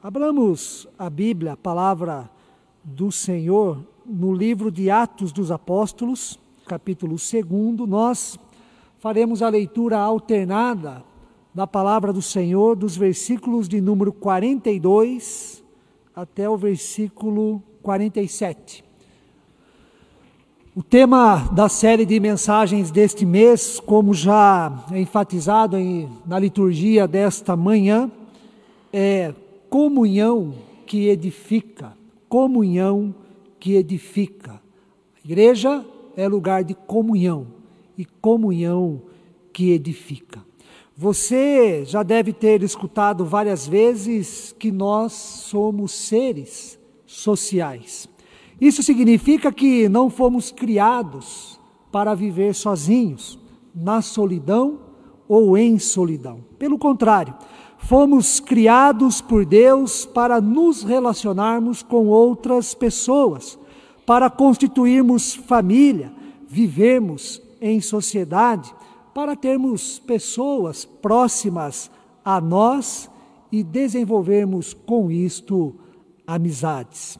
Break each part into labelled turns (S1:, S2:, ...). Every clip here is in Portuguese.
S1: Abramos a Bíblia, a palavra do Senhor, no livro de Atos dos Apóstolos, capítulo 2. Nós faremos a leitura alternada da palavra do Senhor, dos versículos de número 42 até o versículo 47. O tema da série de mensagens deste mês, como já é enfatizado em, na liturgia desta manhã, é comunhão que edifica, comunhão que edifica. A igreja é lugar de comunhão e comunhão que edifica. Você já deve ter escutado várias vezes que nós somos seres sociais. Isso significa que não fomos criados para viver sozinhos, na solidão ou em solidão. Pelo contrário, fomos criados por Deus para nos relacionarmos com outras pessoas, para constituirmos família, vivermos em sociedade, para termos pessoas próximas a nós e desenvolvermos com isto amizades.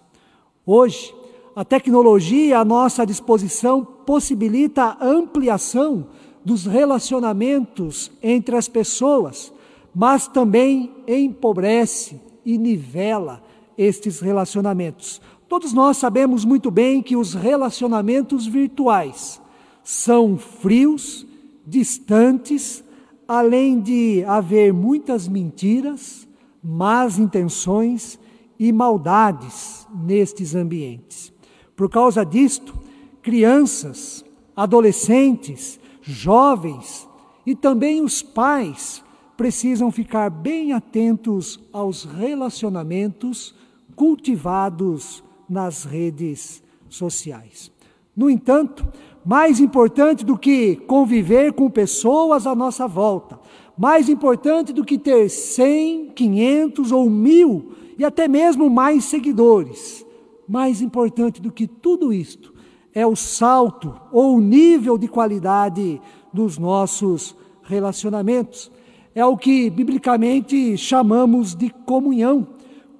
S1: Hoje, a tecnologia à nossa disposição possibilita a ampliação dos relacionamentos entre as pessoas mas também empobrece e nivela estes relacionamentos. Todos nós sabemos muito bem que os relacionamentos virtuais são frios, distantes, além de haver muitas mentiras, más intenções e maldades nestes ambientes. Por causa disto, crianças, adolescentes, jovens e também os pais precisam ficar bem atentos aos relacionamentos cultivados nas redes sociais. No entanto, mais importante do que conviver com pessoas à nossa volta, mais importante do que ter 100, 500 ou mil e até mesmo mais seguidores, mais importante do que tudo isto é o salto ou o nível de qualidade dos nossos relacionamentos é o que biblicamente chamamos de comunhão.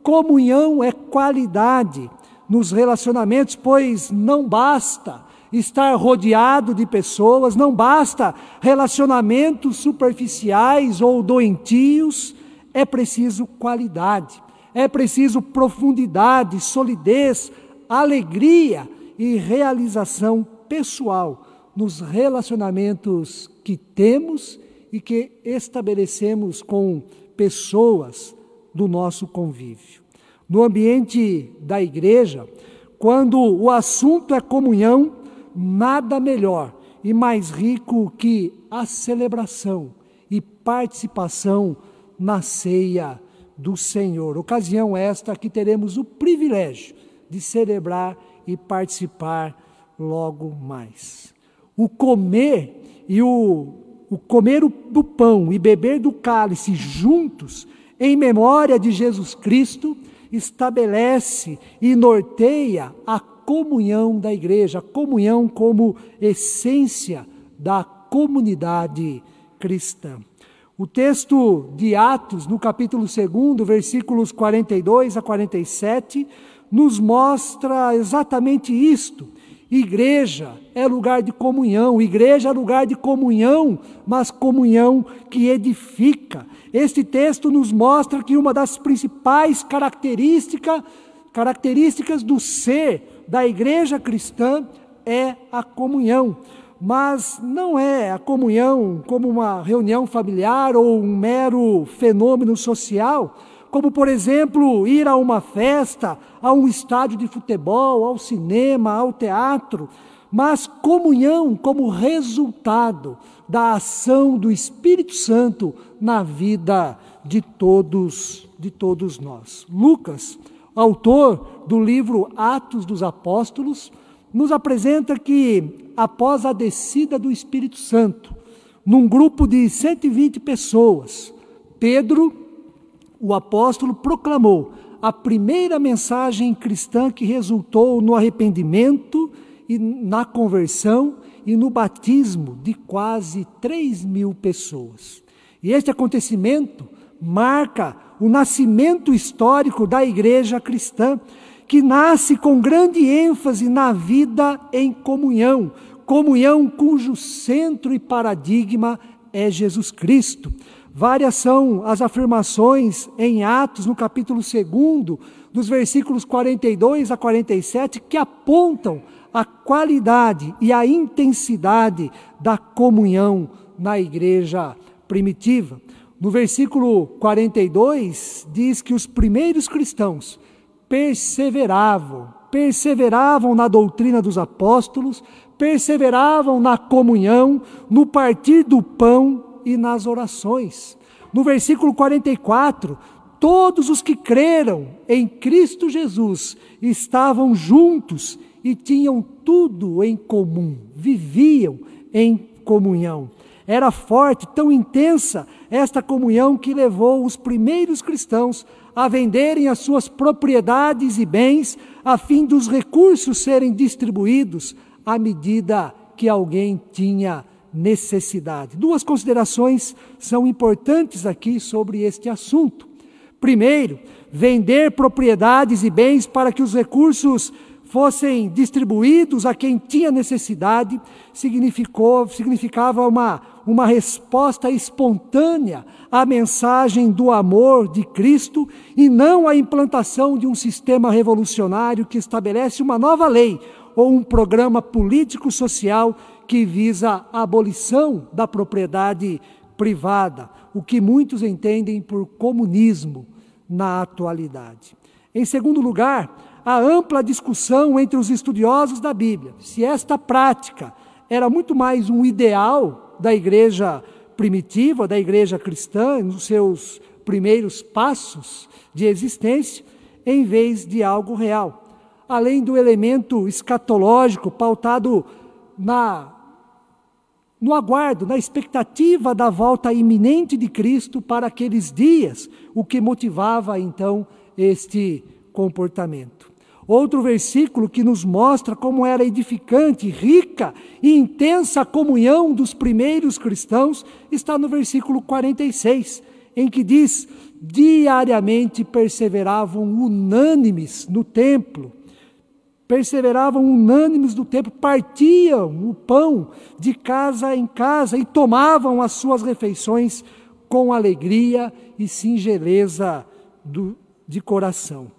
S1: Comunhão é qualidade nos relacionamentos, pois não basta estar rodeado de pessoas, não basta relacionamentos superficiais ou doentios, é preciso qualidade, é preciso profundidade, solidez, alegria e realização pessoal nos relacionamentos que temos e que estabelecemos com pessoas do nosso convívio. No ambiente da igreja, quando o assunto é comunhão, nada melhor e mais rico que a celebração e participação na ceia do Senhor. Ocasião esta que teremos o privilégio de celebrar e participar logo mais. O comer e o o comer do pão e beber do cálice juntos, em memória de Jesus Cristo, estabelece e norteia a comunhão da igreja, a comunhão como essência da comunidade cristã. O texto de Atos, no capítulo 2, versículos 42 a 47, nos mostra exatamente isto Igreja é lugar de comunhão, igreja é lugar de comunhão, mas comunhão que edifica. Este texto nos mostra que uma das principais característica, características do ser da igreja cristã é a comunhão. Mas não é a comunhão como uma reunião familiar ou um mero fenômeno social, como por exemplo ir a uma festa, a um estádio de futebol, ao cinema, ao teatro, mas comunhão como resultado da ação do Espírito Santo na vida de todos, de todos nós. Lucas, autor do livro Atos dos Apóstolos, nos apresenta que após a descida do Espírito Santo, num grupo de 120 pessoas, Pedro o apóstolo proclamou a primeira mensagem cristã que resultou no arrependimento e na conversão e no batismo de quase 3 mil pessoas. E este acontecimento marca o nascimento histórico da igreja cristã, que nasce com grande ênfase na vida em comunhão, comunhão cujo centro e paradigma é Jesus Cristo. Várias são as afirmações em Atos, no capítulo 2, dos versículos 42 a 47, que apontam a qualidade e a intensidade da comunhão na igreja primitiva. No versículo 42, diz que os primeiros cristãos perseveravam, perseveravam na doutrina dos apóstolos, perseveravam na comunhão, no partir do pão e nas orações. No versículo 44, todos os que creram em Cristo Jesus estavam juntos e tinham tudo em comum, viviam em comunhão. Era forte, tão intensa esta comunhão que levou os primeiros cristãos a venderem as suas propriedades e bens a fim dos recursos serem distribuídos à medida que alguém tinha necessidade. Duas considerações são importantes aqui sobre este assunto. Primeiro, vender propriedades e bens para que os recursos fossem distribuídos a quem tinha necessidade, significou, significava uma, uma resposta espontânea à mensagem do amor de Cristo e não a implantação de um sistema revolucionário que estabelece uma nova lei ou um programa político-social que visa a abolição da propriedade privada, o que muitos entendem por comunismo na atualidade. Em segundo lugar, a ampla discussão entre os estudiosos da Bíblia se esta prática era muito mais um ideal da igreja primitiva, da igreja cristã, nos seus primeiros passos de existência, em vez de algo real. Além do elemento escatológico pautado na no aguardo, na expectativa da volta iminente de Cristo para aqueles dias, o que motivava então este comportamento. Outro versículo que nos mostra como era edificante, rica e intensa a comunhão dos primeiros cristãos está no versículo 46, em que diz: diariamente perseveravam unânimes no templo, perseveravam unânimes no templo, partiam o pão de casa em casa e tomavam as suas refeições com alegria e singeleza do, de coração.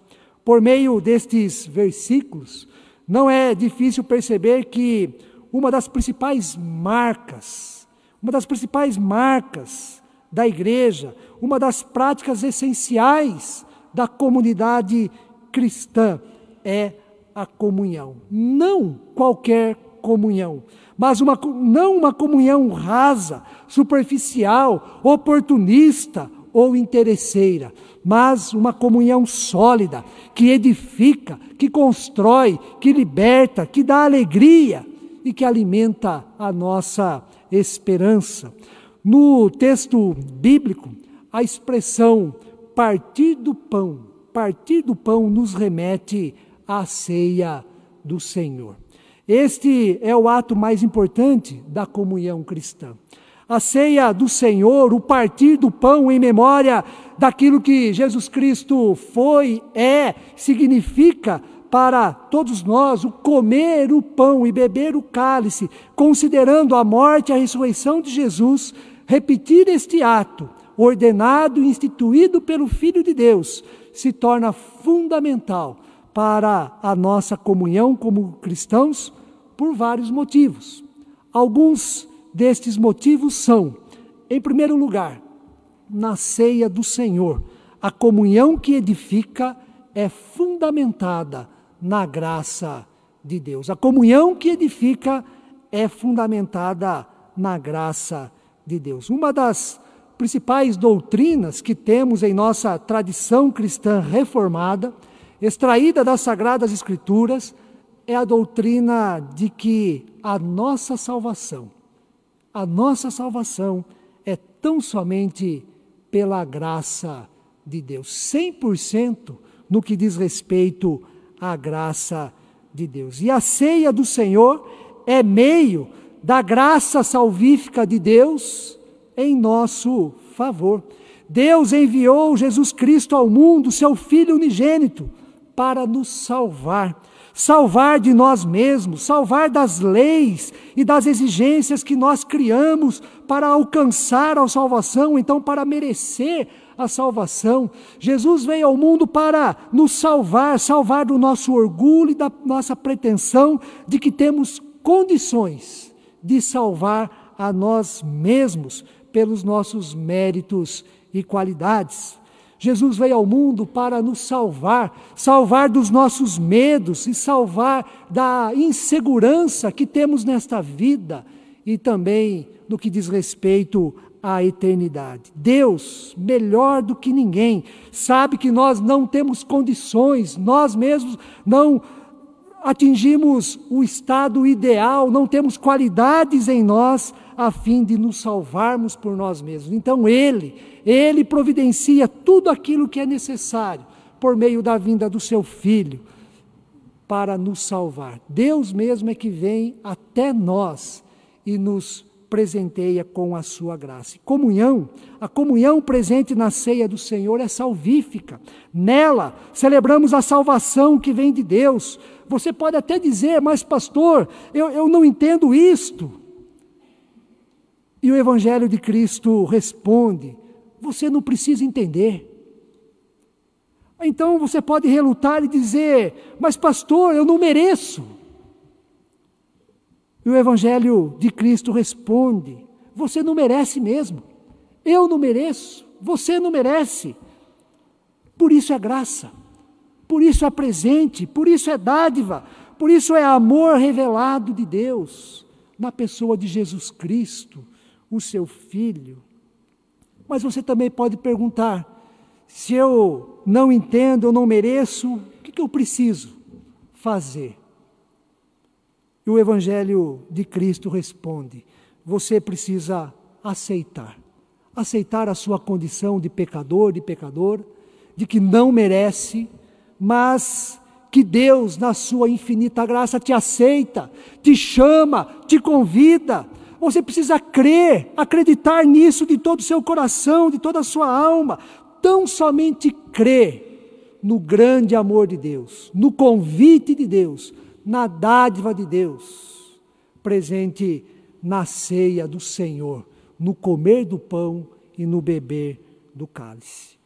S1: Por meio destes versículos, não é difícil perceber que uma das principais marcas, uma das principais marcas da igreja, uma das práticas essenciais da comunidade cristã é a comunhão. Não qualquer comunhão, mas uma, não uma comunhão rasa, superficial, oportunista ou interesseira, mas uma comunhão sólida, que edifica, que constrói, que liberta, que dá alegria e que alimenta a nossa esperança. No texto bíblico, a expressão partir do pão, partir do pão nos remete à ceia do Senhor. Este é o ato mais importante da comunhão cristã a ceia do Senhor, o partir do pão em memória daquilo que Jesus Cristo foi, é, significa para todos nós o comer o pão e beber o cálice, considerando a morte e a ressurreição de Jesus, repetir este ato, ordenado e instituído pelo Filho de Deus, se torna fundamental para a nossa comunhão como cristãos por vários motivos. Alguns destes motivos são, em primeiro lugar, na ceia do Senhor, a comunhão que edifica é fundamentada na graça de Deus. A comunhão que edifica é fundamentada na graça de Deus. Uma das principais doutrinas que temos em nossa tradição cristã reformada, extraída das Sagradas Escrituras, é a doutrina de que a nossa salvação a nossa salvação é tão somente pela graça de Deus, 100% no que diz respeito à graça de Deus. E a ceia do Senhor é meio da graça salvífica de Deus em nosso favor. Deus enviou Jesus Cristo ao mundo, seu Filho unigênito, para nos salvar. Salvar de nós mesmos, salvar das leis e das exigências que nós criamos para alcançar a salvação, então para merecer a salvação. Jesus veio ao mundo para nos salvar, salvar do nosso orgulho e da nossa pretensão de que temos condições de salvar a nós mesmos pelos nossos méritos e qualidades. Jesus veio ao mundo para nos salvar, salvar dos nossos medos e salvar da insegurança que temos nesta vida e também no que diz respeito à eternidade. Deus, melhor do que ninguém, sabe que nós não temos condições, nós mesmos não atingimos o estado ideal, não temos qualidades em nós a fim de nos salvarmos por nós mesmos. Então Ele, Ele providencia tudo aquilo que é necessário por meio da vinda do Seu Filho para nos salvar. Deus mesmo é que vem até nós e nos presenteia com a sua graça. Comunhão, a comunhão presente na ceia do Senhor é salvífica. Nela celebramos a salvação que vem de Deus. Você pode até dizer, mas pastor, eu, eu não entendo isto. E o Evangelho de Cristo responde: você não precisa entender. Então você pode relutar e dizer, mas pastor, eu não mereço. E o Evangelho de Cristo responde: Você não merece mesmo. Eu não mereço. Você não merece. Por isso é graça. Por isso é presente. Por isso é dádiva. Por isso é amor revelado de Deus na pessoa de Jesus Cristo, o seu Filho. Mas você também pode perguntar: se eu não entendo, eu não mereço, o que, eu preciso fazer? E o Evangelho de Cristo responde: você precisa aceitar. Aceitar a sua condição de pecador, de pecador, de que não merece, mas que Deus, na sua infinita graça, te aceita, te chama, te convida. Você precisa crer, acreditar nisso de todo o seu coração, de toda a sua alma. Tão somente crer no grande amor de Deus, no convite de Deus, na dádiva de Deus, presente na ceia do Senhor, no comer do pão e no beber do cálice.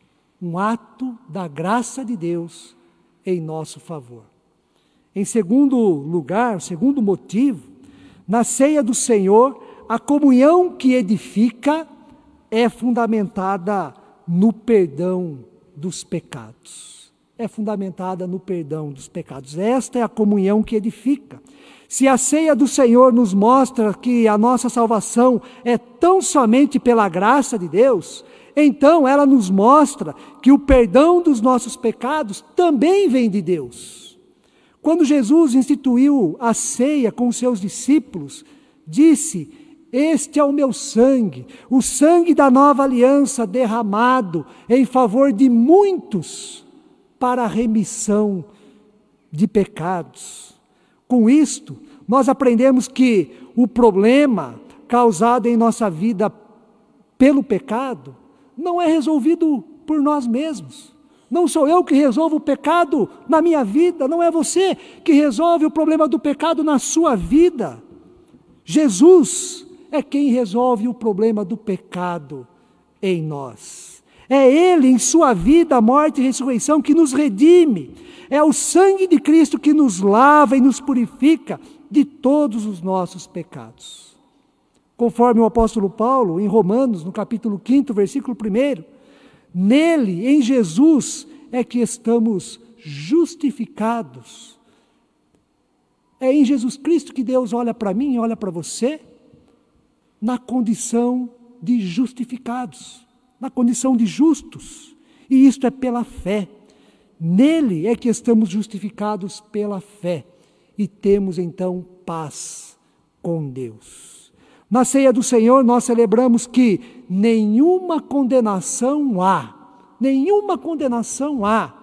S1: Um ato da graça de Deus em nosso favor. Em segundo lugar, segundo motivo, na ceia do Senhor, a comunhão que edifica é fundamentada no perdão dos pecados é fundamentada no perdão dos pecados. Esta é a comunhão que edifica. Se a ceia do Senhor nos mostra que a nossa salvação é tão somente pela graça de Deus, então ela nos mostra que o perdão dos nossos pecados também vem de Deus. Quando Jesus instituiu a ceia com seus discípulos, disse: Este é o meu sangue, o sangue da nova aliança derramado em favor de muitos para a remissão de pecados. Com isto, nós aprendemos que o problema causado em nossa vida pelo pecado não é resolvido por nós mesmos. Não sou eu que resolvo o pecado na minha vida, não é você que resolve o problema do pecado na sua vida. Jesus é quem resolve o problema do pecado em nós. É Ele, em Sua vida, morte e ressurreição, que nos redime. É o sangue de Cristo que nos lava e nos purifica de todos os nossos pecados. Conforme o apóstolo Paulo, em Romanos, no capítulo 5, versículo 1, nele, em Jesus, é que estamos justificados. É em Jesus Cristo que Deus olha para mim e olha para você na condição de justificados na condição de justos, e isto é pela fé. Nele é que estamos justificados pela fé e temos então paz com Deus. Na ceia do Senhor, nós celebramos que nenhuma condenação há, nenhuma condenação há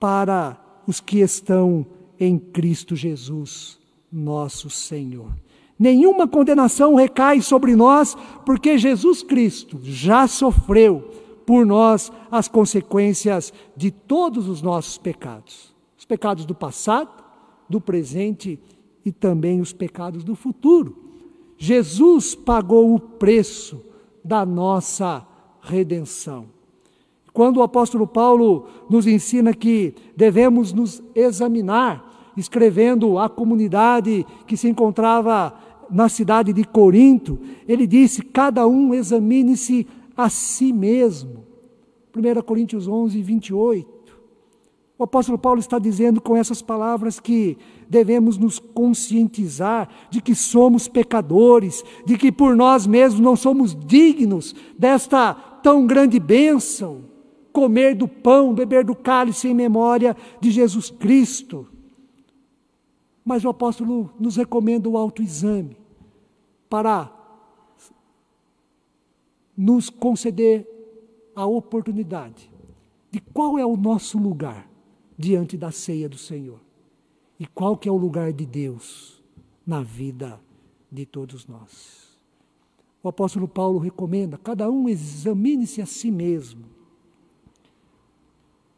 S1: para os que estão em Cristo Jesus, nosso Senhor. Nenhuma condenação recai sobre nós, porque Jesus Cristo já sofreu por nós as consequências de todos os nossos pecados. Os pecados do passado, do presente e também os pecados do futuro. Jesus pagou o preço da nossa redenção. Quando o apóstolo Paulo nos ensina que devemos nos examinar, escrevendo à comunidade que se encontrava na cidade de Corinto, ele disse: cada um examine-se a si mesmo. 1 Coríntios 11, 28. O apóstolo Paulo está dizendo com essas palavras que devemos nos conscientizar de que somos pecadores, de que por nós mesmos não somos dignos desta tão grande bênção, comer do pão, beber do cálice em memória de Jesus Cristo. Mas o apóstolo nos recomenda o autoexame para nos conceder a oportunidade de qual é o nosso lugar diante da ceia do Senhor e qual que é o lugar de Deus na vida de todos nós. O apóstolo Paulo recomenda: cada um examine-se a si mesmo,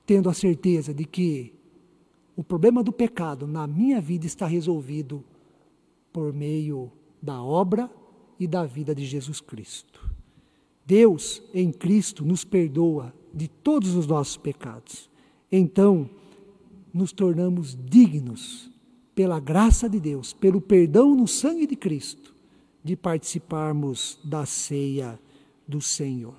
S1: tendo a certeza de que o problema do pecado na minha vida está resolvido por meio da obra e da vida de Jesus Cristo. Deus, em Cristo, nos perdoa de todos os nossos pecados. Então, nos tornamos dignos, pela graça de Deus, pelo perdão no sangue de Cristo, de participarmos da ceia do Senhor.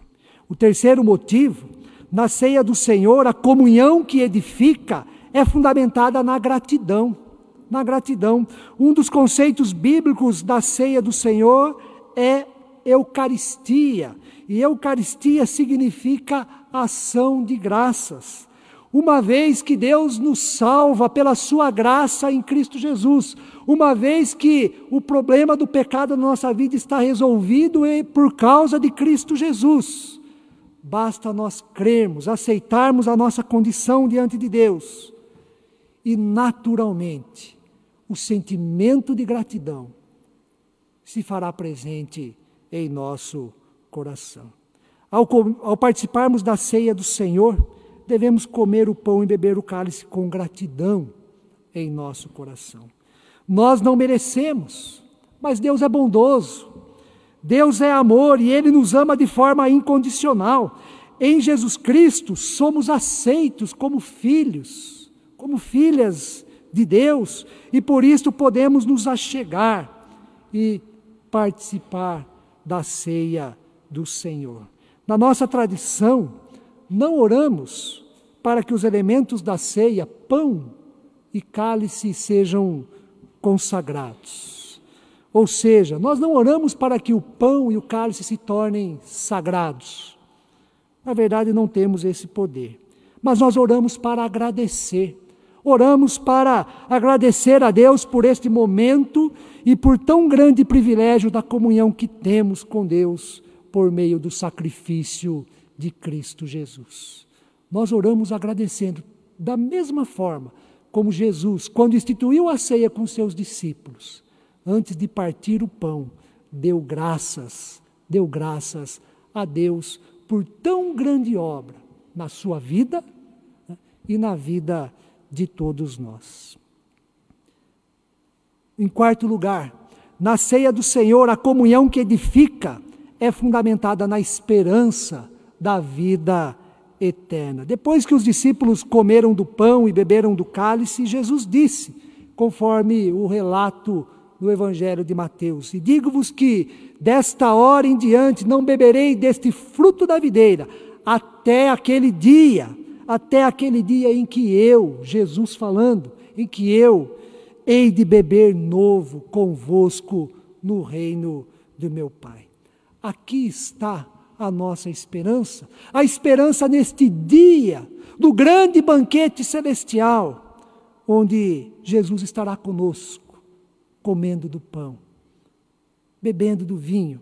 S1: O terceiro motivo, na ceia do Senhor, a comunhão que edifica é fundamentada na gratidão na gratidão. Um dos conceitos bíblicos da ceia do Senhor é Eucaristia. E Eucaristia significa ação de graças. Uma vez que Deus nos salva pela Sua graça em Cristo Jesus, uma vez que o problema do pecado na nossa vida está resolvido por causa de Cristo Jesus, basta nós crermos, aceitarmos a nossa condição diante de Deus e naturalmente o sentimento de gratidão se fará presente em nosso coração. Ao, ao, participarmos da ceia do Senhor, devemos comer o pão e beber o cálice com gratidão em nosso coração. Nós não merecemos, mas Deus é bondoso. Deus é amor e Ele nos ama de forma incondicional. Em Jesus Cristo somos aceitos como filhos, como filhas de Deus e por isso podemos nos achegar e participar da ceia do Senhor. Na nossa tradição, não oramos para que os elementos da ceia, pão e cálice, sejam consagrados. Ou seja, nós não oramos para que o pão e o cálice se tornem sagrados. Na verdade, não temos esse poder. Mas nós oramos para agradecer Oramos para agradecer a Deus por este momento e por tão grande privilégio da comunhão que temos com Deus por meio do sacrifício de Cristo Jesus. Nós oramos agradecendo da mesma forma como Jesus, quando instituiu a ceia com seus discípulos, antes de partir o pão, deu graças, deu graças a Deus por tão grande obra na sua vida né, e na vida de todos nós. Em quarto lugar, na ceia do Senhor, a comunhão que edifica é fundamentada na esperança da vida eterna. Depois que os discípulos comeram do pão e beberam do cálice, Jesus disse, conforme o relato do Evangelho de Mateus: E digo-vos que desta hora em diante não beberei deste fruto da videira, até aquele dia até aquele dia em que eu, Jesus falando, em que eu hei de beber novo convosco no reino do meu Pai. Aqui está a nossa esperança, a esperança neste dia do grande banquete celestial, onde Jesus estará conosco, comendo do pão, bebendo do vinho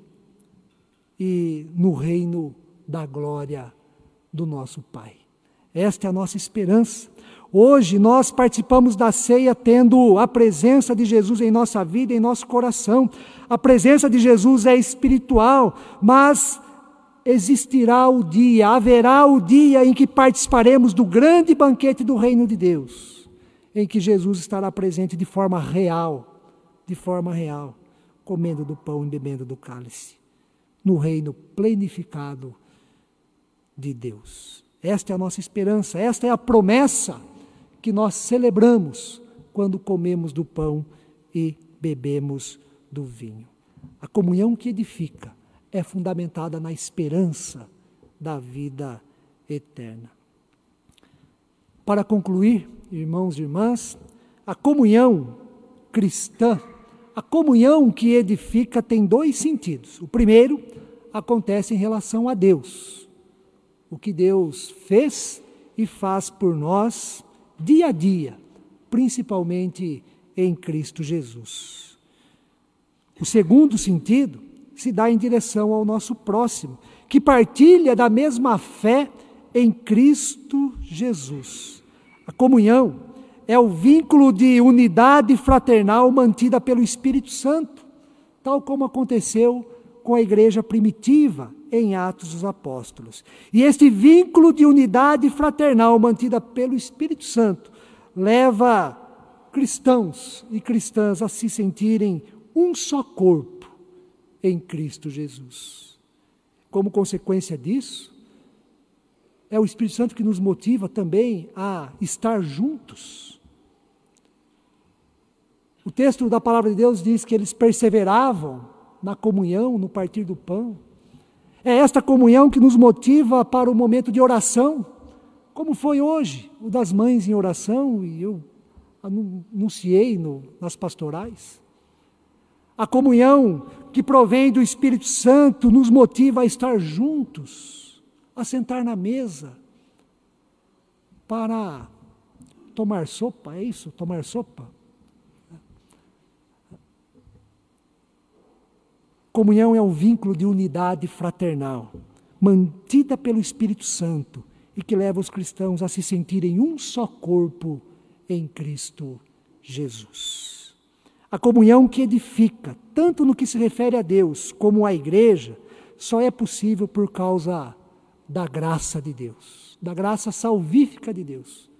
S1: e no reino da glória do nosso Pai. Esta é a nossa esperança. Hoje nós participamos da ceia tendo a presença de Jesus em nossa vida, em nosso coração. A presença de Jesus é espiritual, mas existirá o dia, haverá o dia em que participaremos do grande banquete do reino de Deus, em que Jesus estará presente de forma real, de forma real, comendo do pão e bebendo do cálice, no reino plenificado de Deus. Esta é a nossa esperança, esta é a promessa que nós celebramos quando comemos do pão e bebemos do vinho. A comunhão que edifica é fundamentada na esperança da vida eterna. Para concluir, irmãos e irmãs, a comunhão cristã, a comunhão que edifica tem dois sentidos. O primeiro acontece em relação a Deus. O que Deus fez e faz por nós dia a dia, principalmente em Cristo Jesus. O segundo sentido se dá em direção ao nosso próximo, que partilha da mesma fé em Cristo Jesus. A comunhão é o vínculo de unidade fraternal mantida pelo Espírito Santo, tal como aconteceu com a igreja primitiva em Atos dos Apóstolos. E este vínculo de unidade fraternal mantida pelo Espírito Santo leva cristãos e cristãs a se sentirem um só corpo em Cristo Jesus. Como consequência disso, é o Espírito Santo que nos motiva também a estar juntos. O texto da palavra de Deus diz que eles perseveravam na comunhão, no partir do pão. É esta comunhão que nos motiva para o momento de oração, como foi hoje, o das mães em oração, e eu anunciei no, nas pastorais. A comunhão que provém do Espírito Santo nos motiva a estar juntos, a sentar na mesa, para tomar sopa, é isso? Tomar sopa? Comunhão é um vínculo de unidade fraternal, mantida pelo Espírito Santo e que leva os cristãos a se sentirem um só corpo em Cristo Jesus. A comunhão que edifica, tanto no que se refere a Deus como à igreja, só é possível por causa da graça de Deus, da graça salvífica de Deus.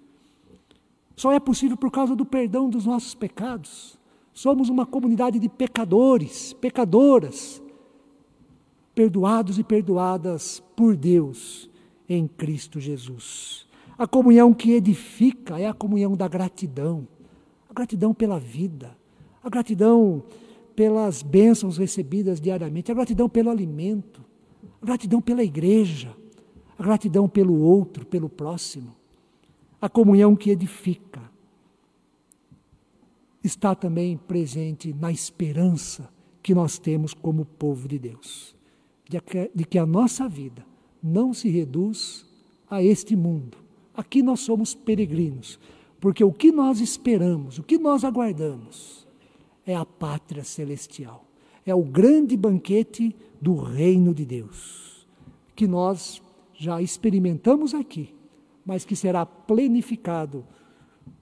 S1: Só é possível por causa do perdão dos nossos pecados. Somos uma comunidade de pecadores, pecadoras, perdoados e perdoadas por Deus em Cristo Jesus. A comunhão que edifica é a comunhão da gratidão, a gratidão pela vida, a gratidão pelas bênçãos recebidas diariamente, a gratidão pelo alimento, a gratidão pela igreja, a gratidão pelo outro, pelo próximo. A comunhão que edifica está também presente na esperança que nós temos como povo de Deus, de que, de que a nossa vida não se reduz a este mundo. Aqui nós somos peregrinos, porque o que nós esperamos, o que nós aguardamos, é a pátria celestial, é o grande banquete do reino de Deus, que nós já experimentamos aqui, mas que será plenificado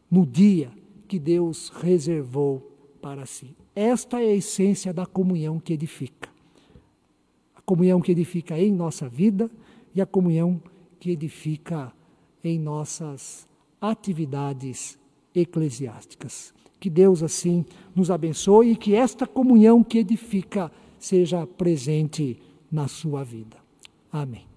S1: no dia que Deus reservou para si. Esta é a essência da comunhão que edifica. A comunhão que edifica em nossa vida e a comunhão que edifica em nossas atividades eclesiásticas. Que Deus assim nos abençoe e que esta comunhão que edifica seja presente na sua vida. Amém.